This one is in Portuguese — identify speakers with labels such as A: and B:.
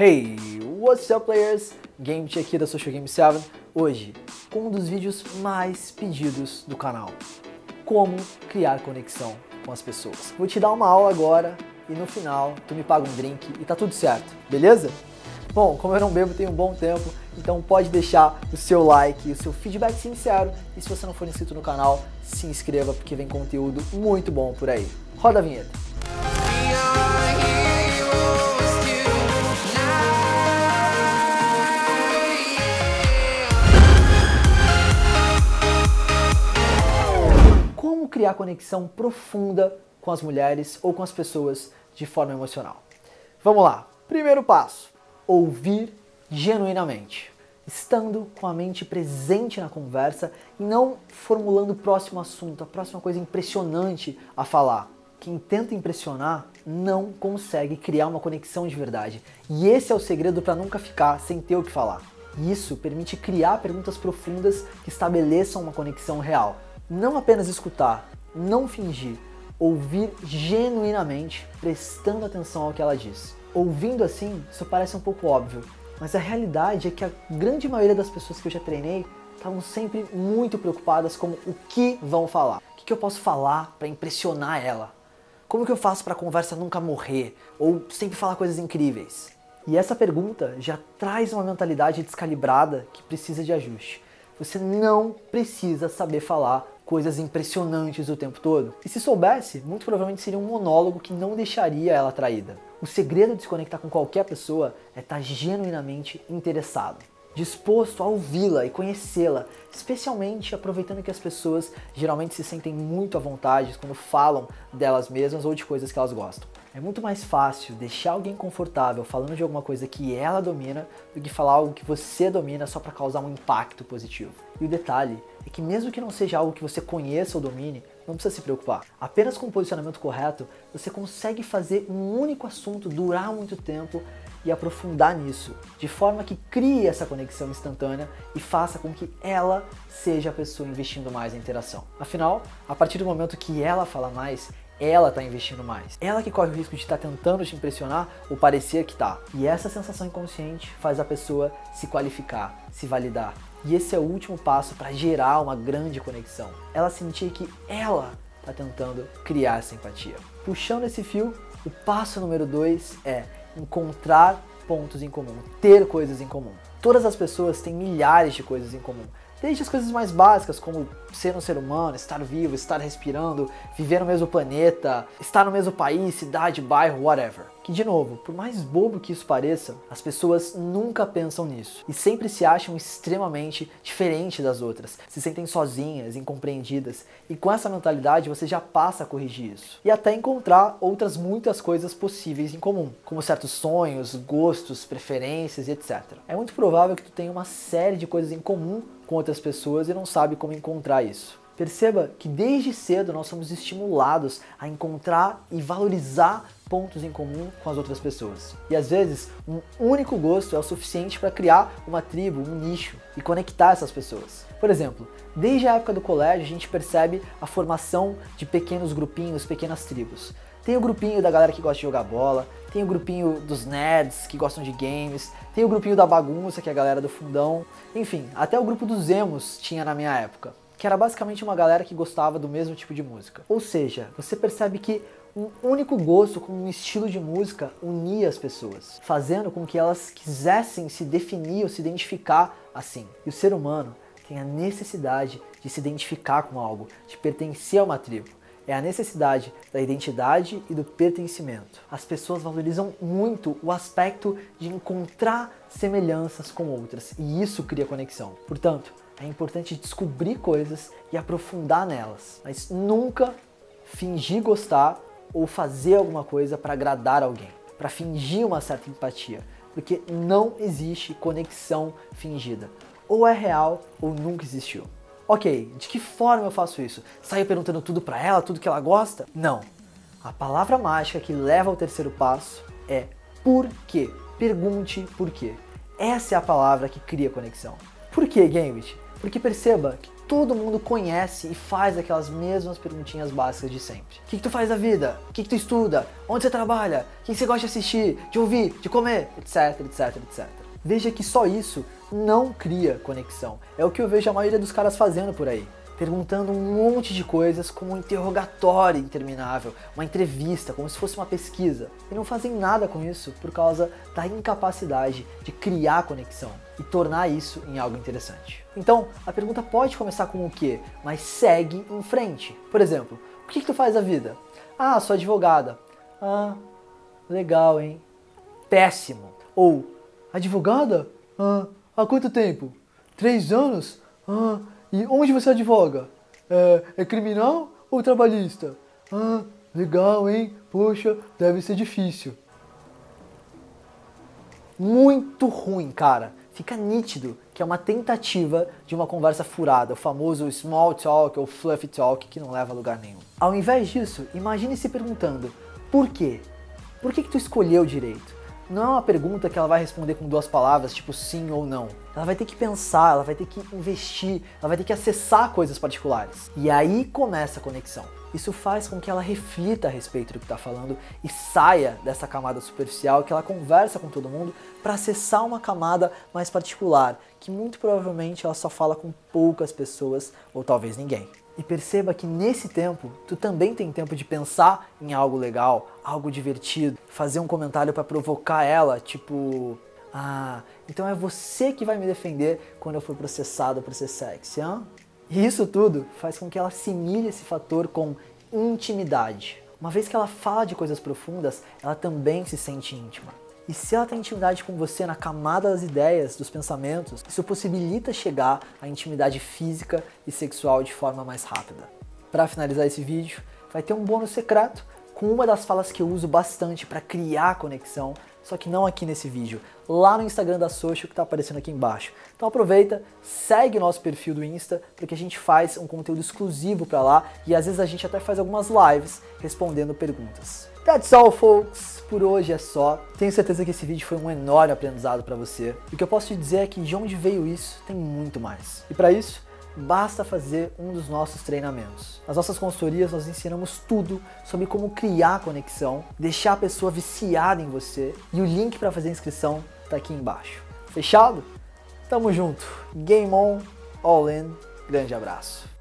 A: Hey, what's up players? Game aqui da Social Game 7, hoje com um dos vídeos mais pedidos do canal. Como criar conexão com as pessoas. Vou te dar uma aula agora e no final tu me paga um drink e tá tudo certo, beleza? Bom, como eu não bebo tem um bom tempo, então pode deixar o seu like, o seu feedback sincero e se você não for inscrito no canal, se inscreva porque vem conteúdo muito bom por aí. Roda a vinheta. Criar conexão profunda com as mulheres ou com as pessoas de forma emocional. Vamos lá. Primeiro passo: ouvir genuinamente. Estando com a mente presente na conversa e não formulando o próximo assunto, a próxima coisa impressionante a falar. Quem tenta impressionar não consegue criar uma conexão de verdade. E esse é o segredo para nunca ficar sem ter o que falar. Isso permite criar perguntas profundas que estabeleçam uma conexão real não apenas escutar, não fingir, ouvir genuinamente, prestando atenção ao que ela diz. Ouvindo assim, isso parece um pouco óbvio, mas a realidade é que a grande maioria das pessoas que eu já treinei estavam sempre muito preocupadas com o que vão falar. O que eu posso falar para impressionar ela? Como que eu faço para a conversa nunca morrer? Ou sempre falar coisas incríveis? E essa pergunta já traz uma mentalidade descalibrada que precisa de ajuste. Você não precisa saber falar coisas impressionantes o tempo todo. E se soubesse, muito provavelmente seria um monólogo que não deixaria ela atraída. O segredo de se conectar com qualquer pessoa é estar genuinamente interessado disposto a ouvi-la e conhecê-la, especialmente aproveitando que as pessoas geralmente se sentem muito à vontade quando falam delas mesmas ou de coisas que elas gostam. É muito mais fácil deixar alguém confortável falando de alguma coisa que ela domina do que falar algo que você domina só para causar um impacto positivo. E o detalhe é que mesmo que não seja algo que você conheça ou domine, não precisa se preocupar. Apenas com o posicionamento correto, você consegue fazer um único assunto durar muito tempo e aprofundar nisso, de forma que crie essa conexão instantânea e faça com que ela seja a pessoa investindo mais na interação. Afinal, a partir do momento que ela fala mais, ela está investindo mais. Ela que corre o risco de estar tá tentando te impressionar ou parecer que tá. E essa sensação inconsciente faz a pessoa se qualificar, se validar. E esse é o último passo para gerar uma grande conexão. Ela sentir que ela está tentando criar essa empatia. Puxando esse fio, o passo número dois é encontrar pontos em comum, ter coisas em comum. Todas as pessoas têm milhares de coisas em comum. Desde as coisas mais básicas, como ser um ser humano, estar vivo, estar respirando, viver no mesmo planeta, estar no mesmo país, cidade, bairro, whatever. Que, de novo, por mais bobo que isso pareça, as pessoas nunca pensam nisso e sempre se acham extremamente diferentes das outras, se sentem sozinhas, incompreendidas, e com essa mentalidade você já passa a corrigir isso e até encontrar outras muitas coisas possíveis em comum, como certos sonhos, gostos, preferências e etc. É muito provável que tu tenha uma série de coisas em comum com outras pessoas e não sabe como encontrar isso. Perceba que desde cedo nós somos estimulados a encontrar e valorizar pontos em comum com as outras pessoas. E às vezes, um único gosto é o suficiente para criar uma tribo, um nicho e conectar essas pessoas. Por exemplo, desde a época do colégio a gente percebe a formação de pequenos grupinhos, pequenas tribos. Tem o grupinho da galera que gosta de jogar bola, tem o grupinho dos nerds que gostam de games, tem o grupinho da bagunça, que é a galera do fundão, enfim, até o grupo dos emos tinha na minha época, que era basicamente uma galera que gostava do mesmo tipo de música. Ou seja, você percebe que um único gosto com um estilo de música unia as pessoas, fazendo com que elas quisessem se definir ou se identificar assim. E o ser humano tem a necessidade de se identificar com algo, de pertencer a uma tribo é a necessidade da identidade e do pertencimento. As pessoas valorizam muito o aspecto de encontrar semelhanças com outras e isso cria conexão. Portanto, é importante descobrir coisas e aprofundar nelas, mas nunca fingir gostar ou fazer alguma coisa para agradar alguém, para fingir uma certa empatia, porque não existe conexão fingida. Ou é real ou nunca existiu. Ok, de que forma eu faço isso? Saio perguntando tudo para ela, tudo que ela gosta? Não. A palavra mágica que leva ao terceiro passo é por quê. Pergunte por quê. Essa é a palavra que cria conexão. Por que, Gambit? Porque perceba que todo mundo conhece e faz aquelas mesmas perguntinhas básicas de sempre. O que, que tu faz da vida? O que, que tu estuda? Onde você trabalha? O que, que você gosta de assistir, de ouvir, de comer? Etc, etc, etc. Veja que só isso não cria conexão. É o que eu vejo a maioria dos caras fazendo por aí perguntando um monte de coisas como um interrogatório interminável, uma entrevista, como se fosse uma pesquisa. E não fazem nada com isso por causa da incapacidade de criar conexão e tornar isso em algo interessante. Então, a pergunta pode começar com o quê? Mas segue em frente. Por exemplo, o que, que tu faz da vida? Ah, sou advogada. Ah, legal, hein? Péssimo. Ou, advogada? Ah, há quanto tempo? Três anos? Ah, e onde você advoga? É, é criminal ou trabalhista? Ah, legal, hein? Poxa, deve ser difícil. Muito ruim, cara. Fica nítido que é uma tentativa de uma conversa furada, o famoso small talk ou fluffy talk que não leva a lugar nenhum. Ao invés disso, imagine se perguntando: por quê? Por que, que tu escolheu direito? Não é uma pergunta que ela vai responder com duas palavras, tipo sim ou não. Ela vai ter que pensar, ela vai ter que investir, ela vai ter que acessar coisas particulares. E aí começa a conexão. Isso faz com que ela reflita a respeito do que está falando e saia dessa camada superficial, que ela conversa com todo mundo para acessar uma camada mais particular, que muito provavelmente ela só fala com poucas pessoas ou talvez ninguém. E perceba que nesse tempo, tu também tem tempo de pensar em algo legal, algo divertido, fazer um comentário para provocar ela, tipo, ah, então é você que vai me defender quando eu for processado por ser sexy, hein? E isso tudo faz com que ela assimile esse fator com intimidade. Uma vez que ela fala de coisas profundas, ela também se sente íntima. E se ela tem intimidade com você na camada das ideias, dos pensamentos, isso possibilita chegar à intimidade física e sexual de forma mais rápida. Para finalizar esse vídeo, vai ter um bônus secreto com uma das falas que eu uso bastante para criar conexão, só que não aqui nesse vídeo, lá no Instagram da Social que está aparecendo aqui embaixo. Então aproveita, segue nosso perfil do Insta, porque a gente faz um conteúdo exclusivo para lá e às vezes a gente até faz algumas lives respondendo perguntas. That's all, folks. Por hoje é só. Tenho certeza que esse vídeo foi um enorme aprendizado para você. O que eu posso te dizer é que de onde veio isso, tem muito mais. E para isso, basta fazer um dos nossos treinamentos. Nas nossas consultorias, nós ensinamos tudo sobre como criar conexão, deixar a pessoa viciada em você. E o link para fazer a inscrição está aqui embaixo. Fechado? Tamo junto. Game on, all in. Grande abraço.